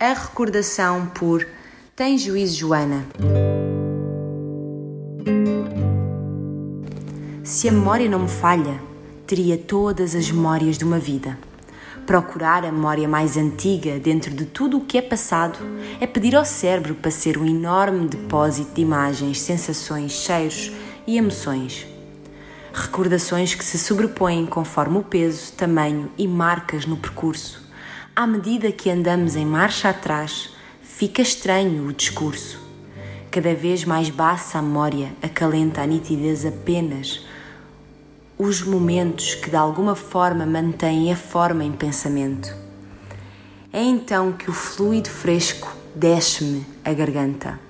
A recordação por Tem juízo, Joana. Se a memória não me falha, teria todas as memórias de uma vida. Procurar a memória mais antiga dentro de tudo o que é passado é pedir ao cérebro para ser um enorme depósito de imagens, sensações, cheiros e emoções. Recordações que se sobrepõem conforme o peso, tamanho e marcas no percurso. À medida que andamos em marcha atrás, fica estranho o discurso. Cada vez mais baixa a memória acalenta a nitidez apenas os momentos que de alguma forma mantêm a forma em pensamento. É então que o fluido fresco desce-me a garganta.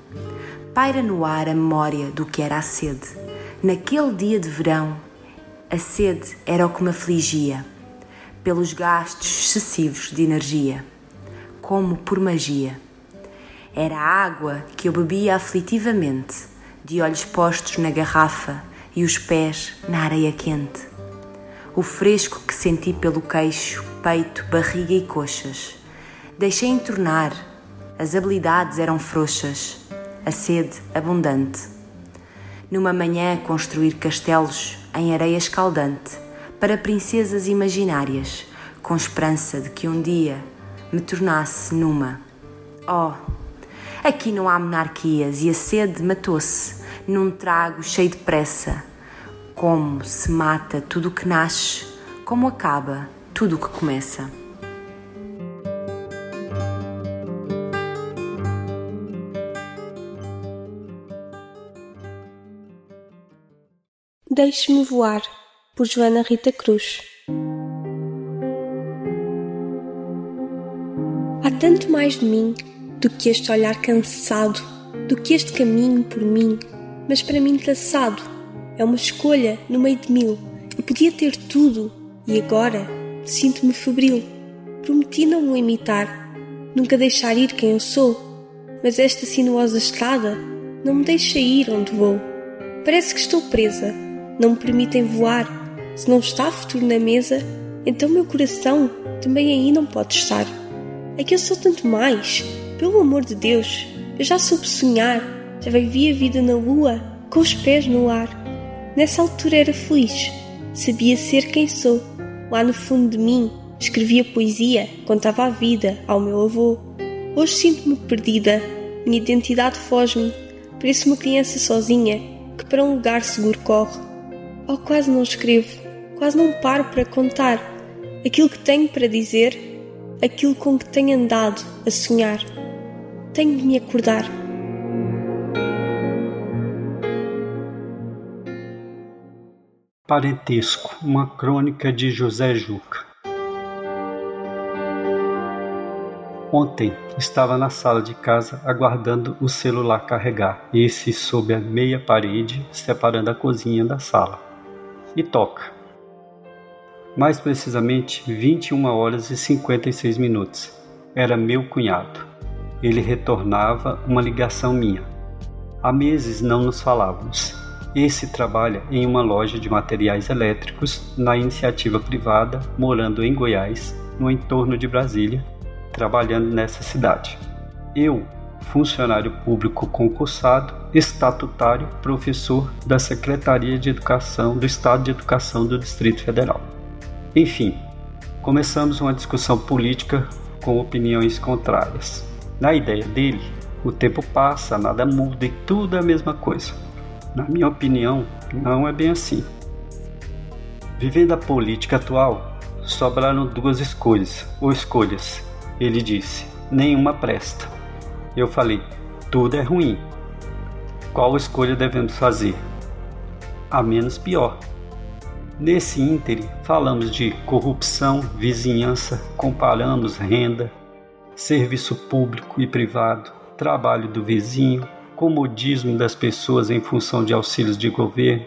Paira no ar a memória do que era a sede. Naquele dia de verão, a sede era o que me afligia, pelos gastos excessivos de energia, como por magia. Era a água que eu bebia aflitivamente, de olhos postos na garrafa e os pés na areia quente. O fresco que senti pelo queixo, peito, barriga e coxas. Deixei entornar, as habilidades eram frouxas, a sede abundante. Numa manhã, construir castelos em areia escaldante para princesas imaginárias, com esperança de que um dia me tornasse numa. Oh, aqui não há monarquias e a sede matou-se num trago cheio de pressa. Como se mata tudo o que nasce, como acaba tudo o que começa. Deixe-me voar, por Joana Rita Cruz. Há tanto mais de mim do que este olhar cansado, do que este caminho por mim mas para mim traçado. É uma escolha no meio de mil. Eu podia ter tudo e agora sinto-me febril. Prometi não me limitar, nunca deixar ir quem eu sou, mas esta sinuosa estrada não me deixa ir onde vou. Parece que estou presa, não me permitem voar. Se não está futuro na mesa, então meu coração também aí não pode estar. É que eu sou tanto mais, pelo amor de Deus, eu já soube sonhar já vivia a vida na lua, com os pés no ar. Nessa altura era feliz, sabia ser quem sou. Lá no fundo de mim, escrevia poesia, contava a vida ao meu avô. Hoje sinto-me perdida, minha identidade foge-me. Pareço uma criança sozinha que para um lugar seguro corre. Oh, quase não escrevo, quase não paro para contar aquilo que tenho para dizer, aquilo com que tenho andado a sonhar. Tenho de me acordar. Parentesco, uma crônica de José Juca. Ontem estava na sala de casa aguardando o celular carregar, esse sob a meia parede, separando a cozinha da sala. E toca. Mais precisamente, 21 horas e 56 minutos. Era meu cunhado. Ele retornava uma ligação minha. Há meses não nos falávamos. Esse trabalha em uma loja de materiais elétricos na iniciativa privada, morando em Goiás, no entorno de Brasília, trabalhando nessa cidade. Eu, funcionário público concursado, estatutário, professor da Secretaria de Educação do Estado de Educação do Distrito Federal. Enfim, começamos uma discussão política com opiniões contrárias. Na ideia dele, o tempo passa, nada muda e tudo é a mesma coisa. Na minha opinião, não é bem assim. Vivendo a política atual, sobraram duas escolhas, ou escolhas. Ele disse: nenhuma presta. Eu falei: tudo é ruim. Qual escolha devemos fazer? A menos pior. Nesse íntere, falamos de corrupção, vizinhança, comparamos renda, serviço público e privado, trabalho do vizinho, comodismo das pessoas em função de auxílios de governo,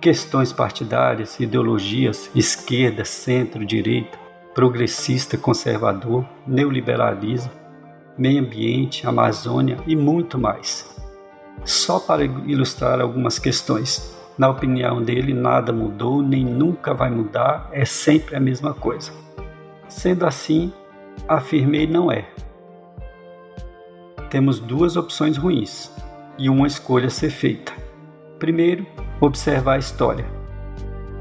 questões partidárias, ideologias, esquerda, centro, direita, progressista, conservador, neoliberalismo, meio ambiente, Amazônia e muito mais. Só para ilustrar algumas questões. Na opinião dele, nada mudou, nem nunca vai mudar, é sempre a mesma coisa. Sendo assim, afirmei não é. temos duas opções ruins e uma escolha a ser feita. Primeiro, observar a história.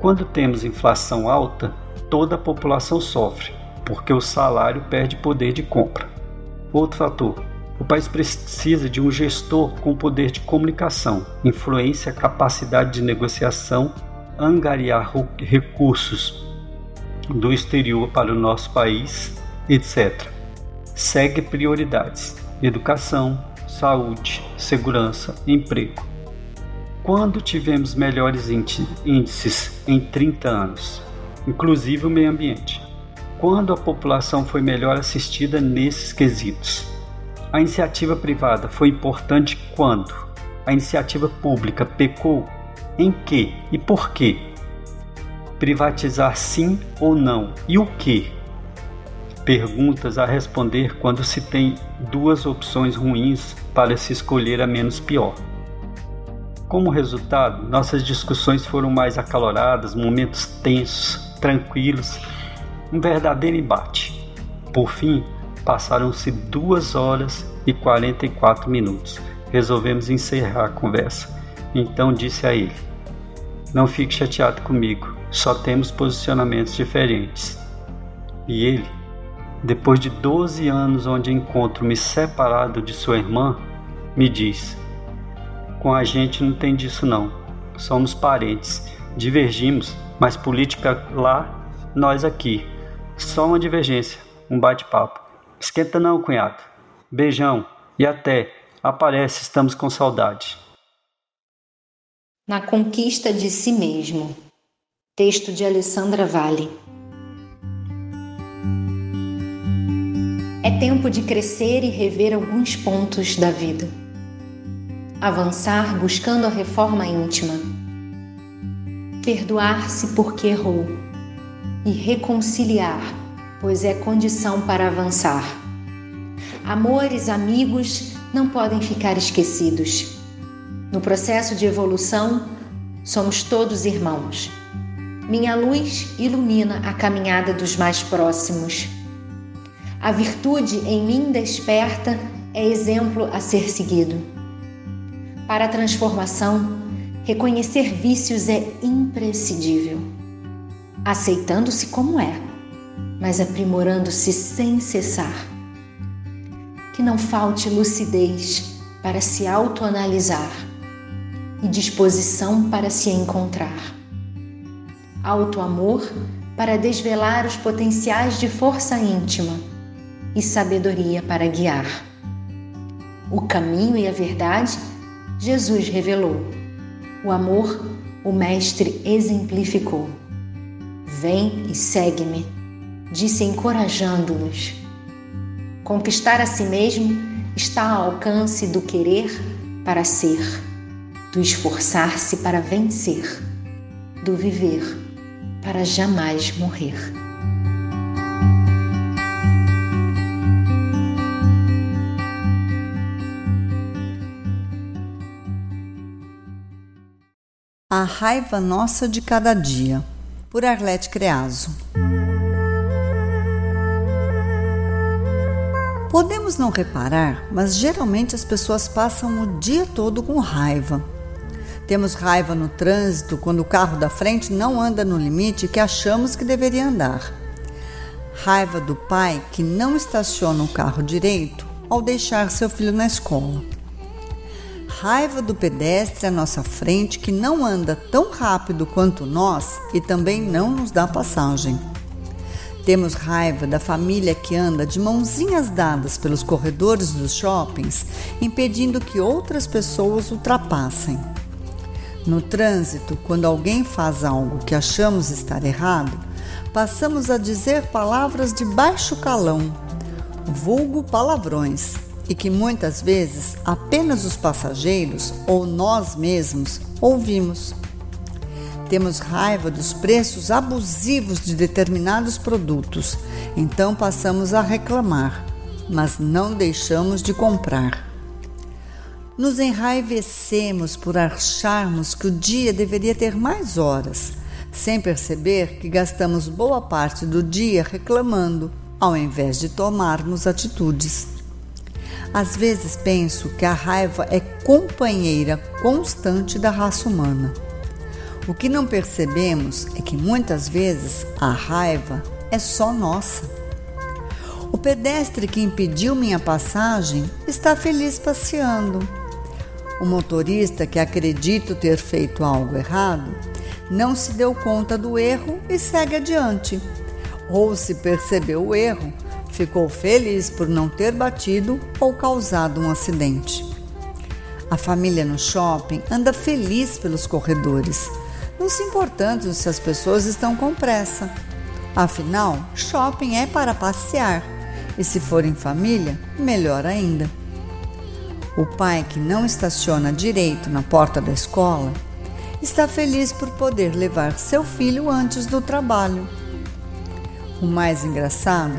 Quando temos inflação alta, toda a população sofre, porque o salário perde poder de compra. Outro fator: o país precisa de um gestor com poder de comunicação, influência, capacidade de negociação, angariar recursos do exterior para o nosso país, etc. Segue prioridades: educação, saúde, segurança, emprego quando tivemos melhores índices em 30 anos, inclusive o meio ambiente? Quando a população foi melhor assistida nesses quesitos? A iniciativa privada foi importante quando? A iniciativa pública pecou? Em que e por quê? Privatizar sim ou não? E o que? Perguntas a responder quando se tem duas opções ruins para se escolher a menos pior. Como resultado, nossas discussões foram mais acaloradas, momentos tensos, tranquilos, um verdadeiro embate. Por fim, passaram-se duas horas e 44 minutos. Resolvemos encerrar a conversa. Então disse a ele: Não fique chateado comigo, só temos posicionamentos diferentes. E ele, depois de 12 anos onde encontro-me separado de sua irmã, me diz: com a gente não tem disso não. Somos parentes. Divergimos, mas política lá, nós aqui. Só uma divergência, um bate-papo. Esquenta não, cunhado. Beijão e até. Aparece, estamos com saudade. Na conquista de si mesmo. Texto de Alessandra Vale. É tempo de crescer e rever alguns pontos da vida avançar buscando a reforma íntima, perdoar-se porque errou e reconciliar, pois é condição para avançar. Amores, amigos não podem ficar esquecidos. No processo de evolução, somos todos irmãos. Minha luz ilumina a caminhada dos mais próximos. A virtude em mim desperta é exemplo a ser seguido. Para a transformação, reconhecer vícios é imprescindível. Aceitando-se como é, mas aprimorando-se sem cessar. Que não falte lucidez para se autoanalisar e disposição para se encontrar. Autoamor para desvelar os potenciais de força íntima e sabedoria para guiar. O caminho e a verdade Jesus revelou. O amor, o Mestre exemplificou. Vem e segue-me, disse encorajando-nos. Conquistar a si mesmo está ao alcance do querer para ser, do esforçar-se para vencer, do viver para jamais morrer. A Raiva Nossa de Cada Dia, por Arlete Creaso. Podemos não reparar, mas geralmente as pessoas passam o dia todo com raiva. Temos raiva no trânsito quando o carro da frente não anda no limite que achamos que deveria andar. Raiva do pai que não estaciona o carro direito ao deixar seu filho na escola raiva do pedestre à nossa frente que não anda tão rápido quanto nós e também não nos dá passagem. Temos raiva da família que anda de mãozinhas dadas pelos corredores dos shoppings, impedindo que outras pessoas ultrapassem. No trânsito, quando alguém faz algo que achamos estar errado, passamos a dizer palavras de baixo calão, vulgo palavrões, e que muitas vezes apenas os passageiros ou nós mesmos ouvimos. Temos raiva dos preços abusivos de determinados produtos, então passamos a reclamar, mas não deixamos de comprar. Nos enraivecemos por acharmos que o dia deveria ter mais horas, sem perceber que gastamos boa parte do dia reclamando, ao invés de tomarmos atitudes. Às vezes penso que a raiva é companheira constante da raça humana. O que não percebemos é que muitas vezes a raiva é só nossa. O pedestre que impediu minha passagem está feliz passeando. O motorista que acredito ter feito algo errado não se deu conta do erro e segue adiante. Ou se percebeu o erro, ficou feliz por não ter batido ou causado um acidente. A família no shopping anda feliz pelos corredores, não se importando se as pessoas estão com pressa. Afinal, shopping é para passear e, se for em família, melhor ainda. O pai que não estaciona direito na porta da escola está feliz por poder levar seu filho antes do trabalho. O mais engraçado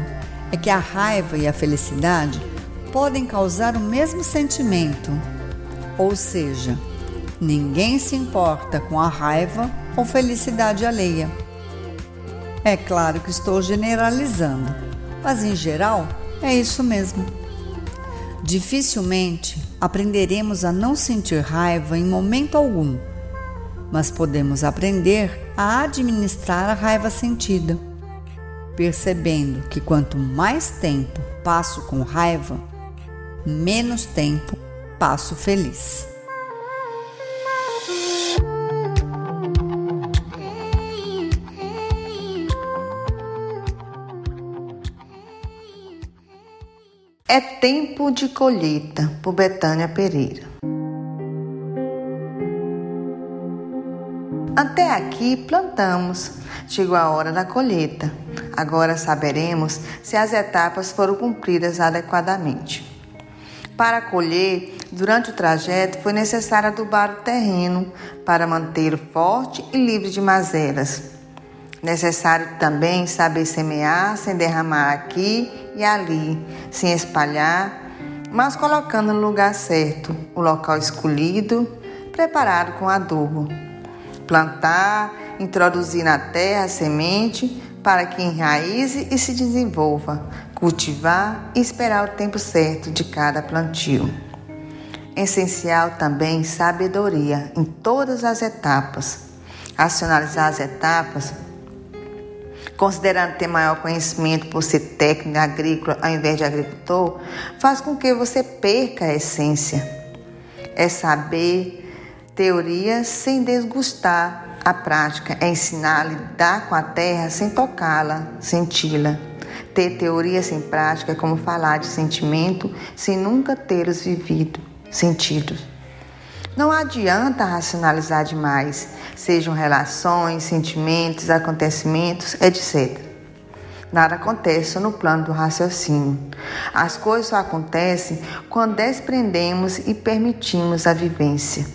é que a raiva e a felicidade podem causar o mesmo sentimento, ou seja, ninguém se importa com a raiva ou felicidade alheia. É claro que estou generalizando, mas em geral é isso mesmo. Dificilmente aprenderemos a não sentir raiva em momento algum, mas podemos aprender a administrar a raiva sentida percebendo que quanto mais tempo passo com raiva, menos tempo passo feliz. É tempo de colheita, por Betânia Pereira. Até aqui plantamos, chegou a hora da colheita. Agora saberemos se as etapas foram cumpridas adequadamente. Para colher, durante o trajeto foi necessário adubar o terreno para mantê-lo forte e livre de mazelas. Necessário também saber semear sem derramar aqui e ali, sem espalhar, mas colocando no lugar certo, o local escolhido, preparado com adubo. Plantar, introduzir na terra a semente para que enraize e se desenvolva, cultivar e esperar o tempo certo de cada plantio. Essencial também sabedoria em todas as etapas. Racionalizar as etapas, considerando ter maior conhecimento por ser técnico agrícola ao invés de agricultor, faz com que você perca a essência. É saber teoria sem desgustar a prática é ensinar a lidar com a terra sem tocá-la, senti-la. Ter teoria sem prática é como falar de sentimento sem nunca tê-los vivido, sentido. Não adianta racionalizar demais, sejam relações, sentimentos, acontecimentos, etc. Nada acontece no plano do raciocínio. As coisas só acontecem quando desprendemos e permitimos a vivência.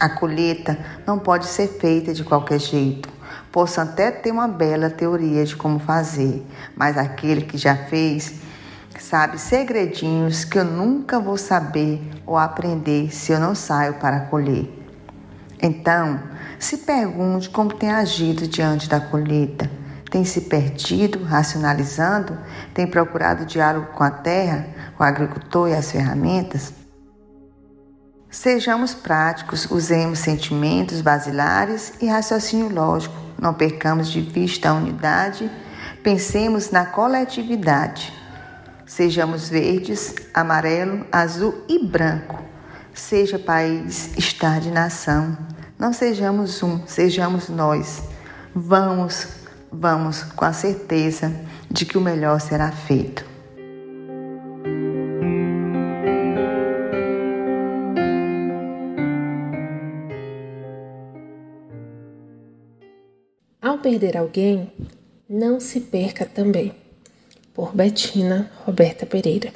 A colheita não pode ser feita de qualquer jeito. Posso até ter uma bela teoria de como fazer, mas aquele que já fez sabe segredinhos que eu nunca vou saber ou aprender se eu não saio para colher. Então, se pergunte como tem agido diante da colheita. Tem se perdido, racionalizando? Tem procurado diálogo com a terra, o agricultor e as ferramentas? Sejamos práticos, usemos sentimentos basilares e raciocínio lógico. Não percamos de vista a unidade, pensemos na coletividade. Sejamos verdes, amarelo, azul e branco. Seja país, estado de nação. Não sejamos um, sejamos nós. Vamos, vamos com a certeza de que o melhor será feito. Ao perder alguém, não se perca também. Por Betina Roberta Pereira.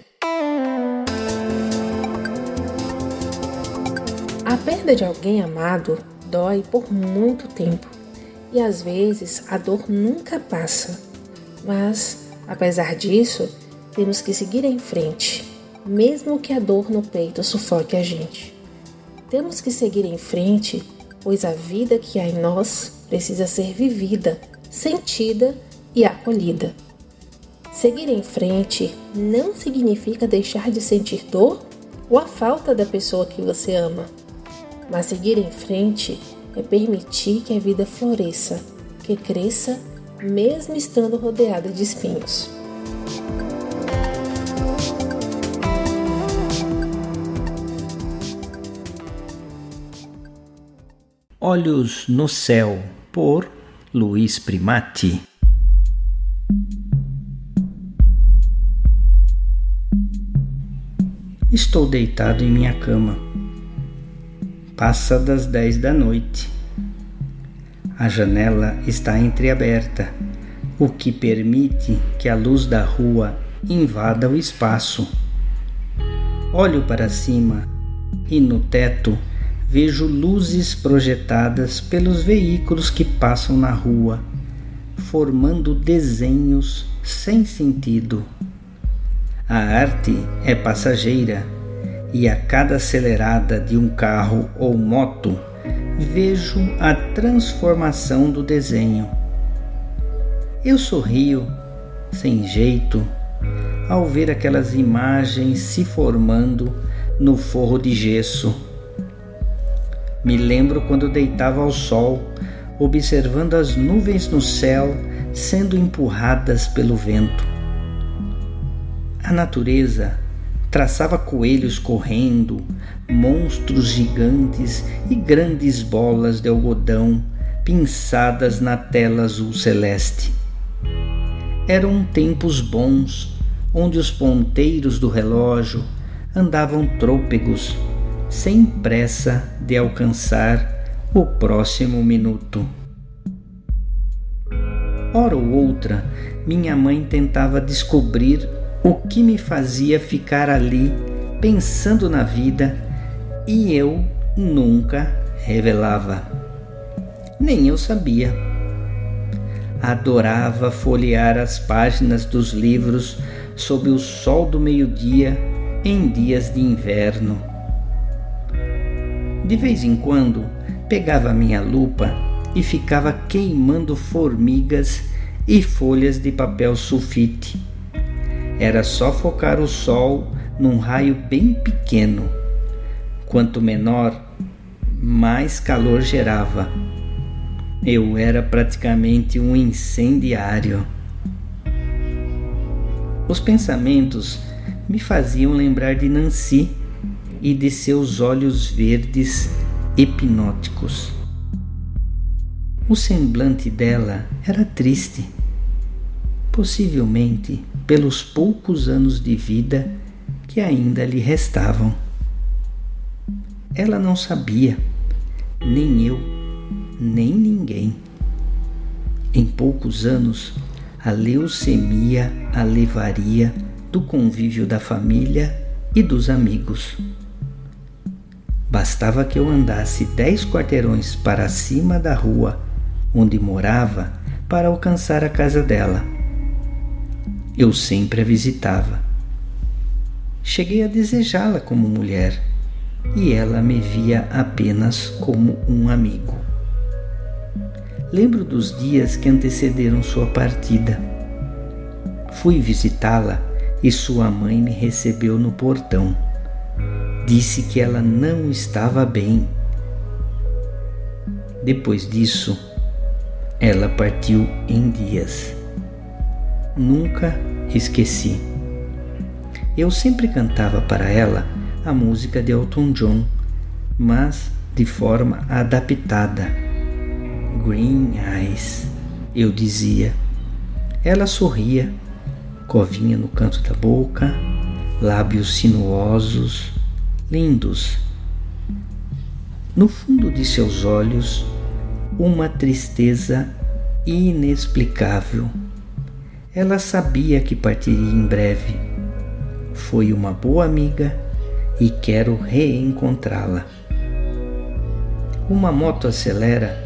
A perda de alguém amado dói por muito tempo e às vezes a dor nunca passa. Mas, apesar disso, temos que seguir em frente, mesmo que a dor no peito sufoque a gente. Temos que seguir em frente, pois a vida que há em nós precisa ser vivida, sentida e acolhida. Seguir em frente não significa deixar de sentir dor ou a falta da pessoa que você ama. Mas seguir em frente é permitir que a vida floresça, que cresça, mesmo estando rodeada de espinhos. Olhos no Céu, por Luiz Primati. Estou deitado em minha cama. Passa das dez da noite. A janela está entreaberta, o que permite que a luz da rua invada o espaço. Olho para cima e no teto vejo luzes projetadas pelos veículos que passam na rua, formando desenhos sem sentido. A arte é passageira e a cada acelerada de um carro ou moto vejo a transformação do desenho. Eu sorrio, sem jeito, ao ver aquelas imagens se formando no forro de gesso me lembro quando deitava ao sol, observando as nuvens no céu sendo empurradas pelo vento. A natureza traçava coelhos correndo, monstros gigantes e grandes bolas de algodão pinçadas na tela azul celeste. Eram tempos bons, onde os ponteiros do relógio andavam trôpegos sem pressa de alcançar o próximo minuto. Hora ou outra, minha mãe tentava descobrir o que me fazia ficar ali pensando na vida e eu nunca revelava. Nem eu sabia. Adorava folhear as páginas dos livros sob o sol do meio-dia em dias de inverno de vez em quando, pegava minha lupa e ficava queimando formigas e folhas de papel sulfite. Era só focar o sol num raio bem pequeno. Quanto menor, mais calor gerava. Eu era praticamente um incendiário. Os pensamentos me faziam lembrar de Nancy e de seus olhos verdes hipnóticos. O semblante dela era triste, possivelmente pelos poucos anos de vida que ainda lhe restavam. Ela não sabia, nem eu, nem ninguém. Em poucos anos, a leucemia a levaria do convívio da família e dos amigos. Bastava que eu andasse dez quarteirões para cima da rua onde morava para alcançar a casa dela. Eu sempre a visitava. Cheguei a desejá-la como mulher e ela me via apenas como um amigo. Lembro dos dias que antecederam sua partida. Fui visitá-la e sua mãe me recebeu no portão disse que ela não estava bem. Depois disso, ela partiu em dias. Nunca esqueci. Eu sempre cantava para ela a música de Elton John, mas de forma adaptada. Green Eyes, eu dizia. Ela sorria, covinha no canto da boca, lábios sinuosos, lindos. No fundo de seus olhos, uma tristeza inexplicável. Ela sabia que partiria em breve. Foi uma boa amiga e quero reencontrá-la. Uma moto acelera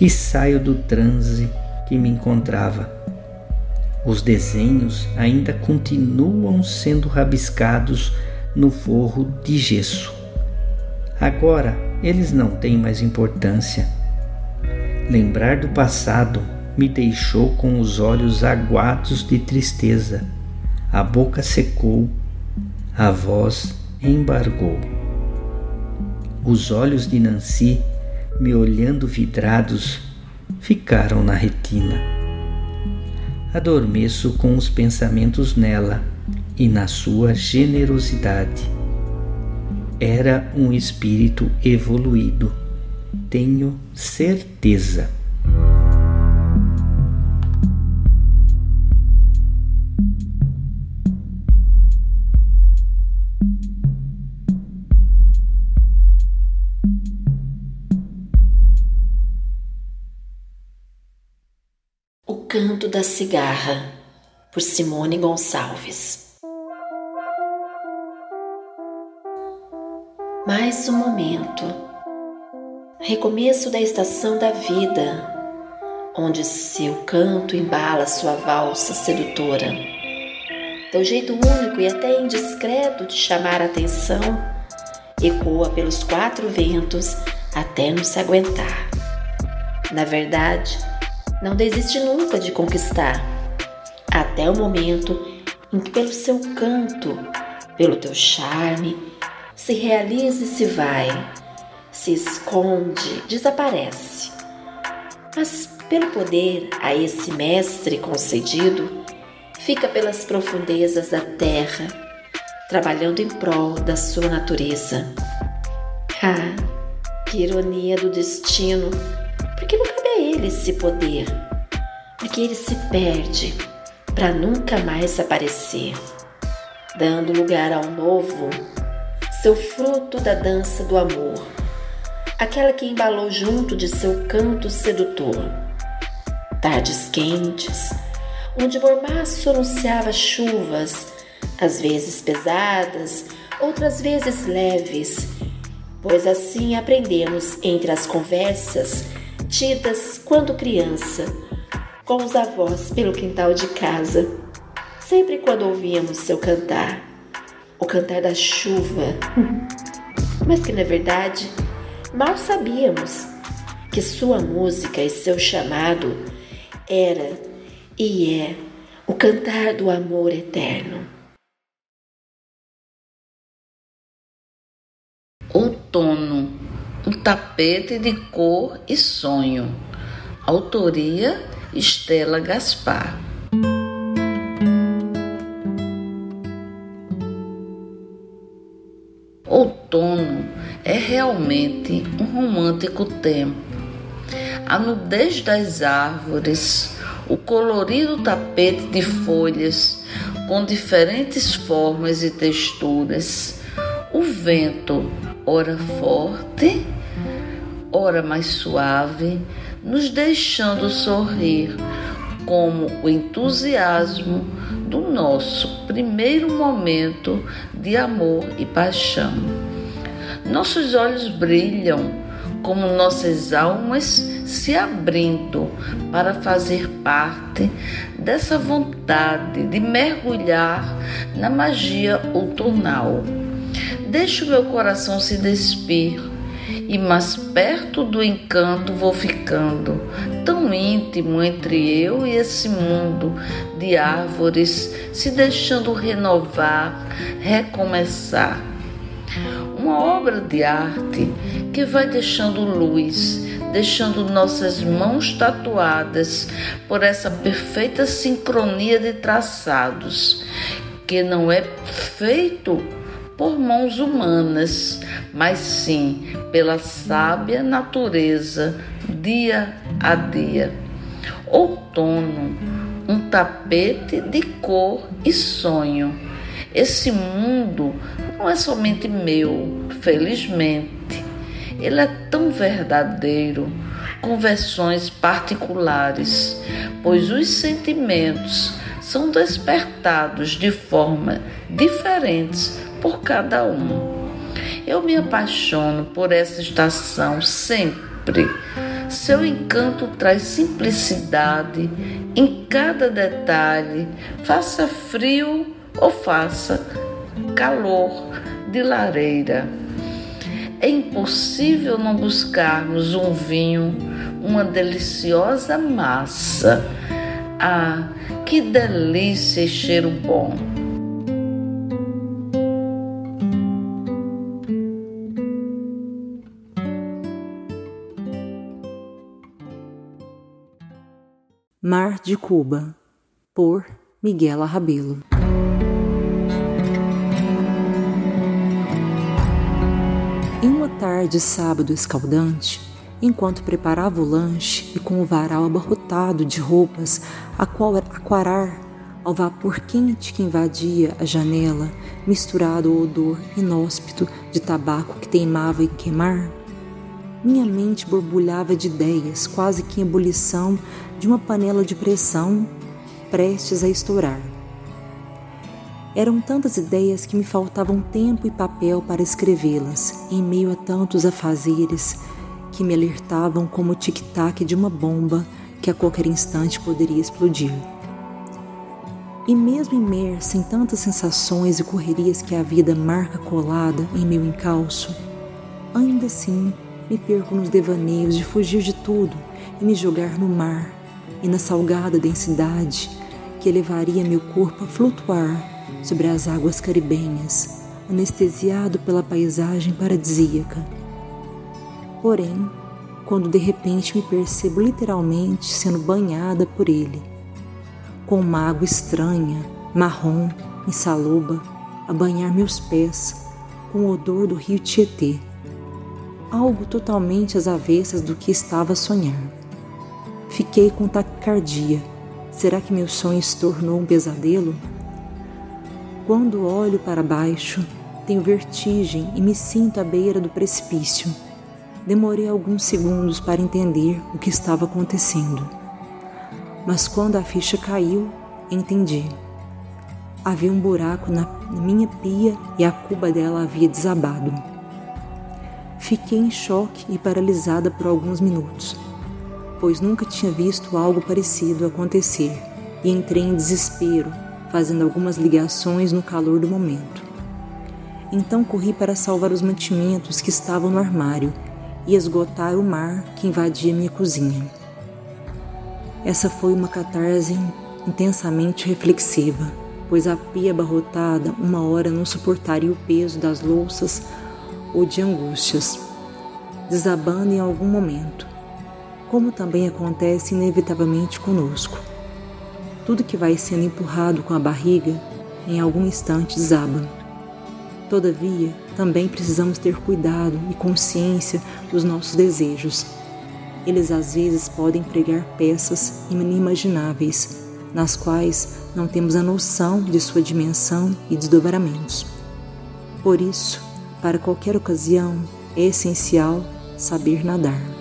e saio do transe que me encontrava. Os desenhos ainda continuam sendo rabiscados no forro de gesso. Agora eles não têm mais importância. Lembrar do passado me deixou com os olhos aguados de tristeza. a boca secou, a voz embargou. Os olhos de Nancy, me olhando vidrados, ficaram na retina. Adormeço com os pensamentos nela e na sua generosidade. Era um espírito evoluído, tenho certeza. Cigarra, por Simone Gonçalves. Mais um momento, recomeço da estação da vida, onde seu canto embala sua valsa sedutora. Teu jeito único e até indiscreto de chamar a atenção ecoa pelos quatro ventos até não se aguentar. Na verdade, não desiste nunca de conquistar, até o momento em que, pelo seu canto, pelo teu charme, se realiza e se vai, se esconde, desaparece. Mas, pelo poder a esse mestre concedido, fica pelas profundezas da terra, trabalhando em prol da sua natureza. Ah, que ironia do destino! Esse poder, porque ele se perde para nunca mais aparecer, dando lugar ao novo, seu fruto da dança do amor, aquela que embalou junto de seu canto sedutor. Tardes quentes, onde mormaço anunciava chuvas, às vezes pesadas, outras vezes leves, pois assim aprendemos entre as conversas tidas quando criança, com os avós pelo quintal de casa, sempre quando ouvíamos seu cantar, o cantar da chuva, mas que na verdade mal sabíamos que sua música e seu chamado era e é o cantar do amor eterno. Outono um tapete de cor e sonho. Autoria Estela Gaspar. Outono é realmente um romântico tempo. A nudez das árvores, o colorido tapete de folhas com diferentes formas e texturas, o vento, ora forte, ora mais suave, nos deixando sorrir como o entusiasmo do nosso primeiro momento de amor e paixão. Nossos olhos brilham como nossas almas se abrindo para fazer parte dessa vontade de mergulhar na magia outonal. Deixo meu coração se despir e mais perto do encanto vou ficando, tão íntimo entre eu e esse mundo de árvores, se deixando renovar, recomeçar. Uma obra de arte que vai deixando luz, deixando nossas mãos tatuadas por essa perfeita sincronia de traçados, que não é feito por mãos humanas, mas sim pela sábia natureza, dia a dia. Outono, um tapete de cor e sonho. Esse mundo não é somente meu, felizmente. Ele é tão verdadeiro, com versões particulares, pois os sentimentos são despertados de forma diferentes por cada um. Eu me apaixono por essa estação sempre. Seu encanto traz simplicidade em cada detalhe, faça frio ou faça calor de lareira. É impossível não buscarmos um vinho, uma deliciosa massa. Ah, que delícia e cheiro bom! Mar de Cuba, por Miguel Rabelo. Em uma tarde sábado escaldante, enquanto preparava o lanche e com o varal abarrotado de roupas a qual aquarar ao vapor quente que invadia a janela, misturado ao odor inóspito de tabaco que teimava em queimar, minha mente borbulhava de ideias, quase que em ebulição de uma panela de pressão prestes a estourar. Eram tantas ideias que me faltavam tempo e papel para escrevê-las, em meio a tantos afazeres que me alertavam como o tic-tac de uma bomba que a qualquer instante poderia explodir. E mesmo imersa em tantas sensações e correrias que a vida marca colada em meu encalço, ainda assim me perco nos devaneios de fugir de tudo e me jogar no mar e na salgada densidade que levaria meu corpo a flutuar sobre as águas caribenhas, anestesiado pela paisagem paradisíaca. Porém, quando de repente me percebo literalmente sendo banhada por ele, com uma água estranha, marrom, insaluba, a banhar meus pés, com o odor do rio Tietê algo totalmente às avessas do que estava a sonhar. Fiquei com taquicardia. Será que meu sonho se tornou um pesadelo? Quando olho para baixo, tenho vertigem e me sinto à beira do precipício. Demorei alguns segundos para entender o que estava acontecendo. Mas quando a ficha caiu, entendi. Havia um buraco na minha pia e a cuba dela havia desabado. Fiquei em choque e paralisada por alguns minutos, pois nunca tinha visto algo parecido acontecer e entrei em desespero, fazendo algumas ligações no calor do momento. Então corri para salvar os mantimentos que estavam no armário e esgotar o mar que invadia minha cozinha. Essa foi uma catarse intensamente reflexiva, pois a pia abarrotada uma hora não suportaria o peso das louças ou de angústias, desabando em algum momento, como também acontece inevitavelmente conosco. Tudo que vai sendo empurrado com a barriga, em algum instante desaba. Todavia, também precisamos ter cuidado e consciência dos nossos desejos. Eles às vezes podem pregar peças inimagináveis, nas quais não temos a noção de sua dimensão e desdobramentos. Por isso, para qualquer ocasião, é essencial saber nadar.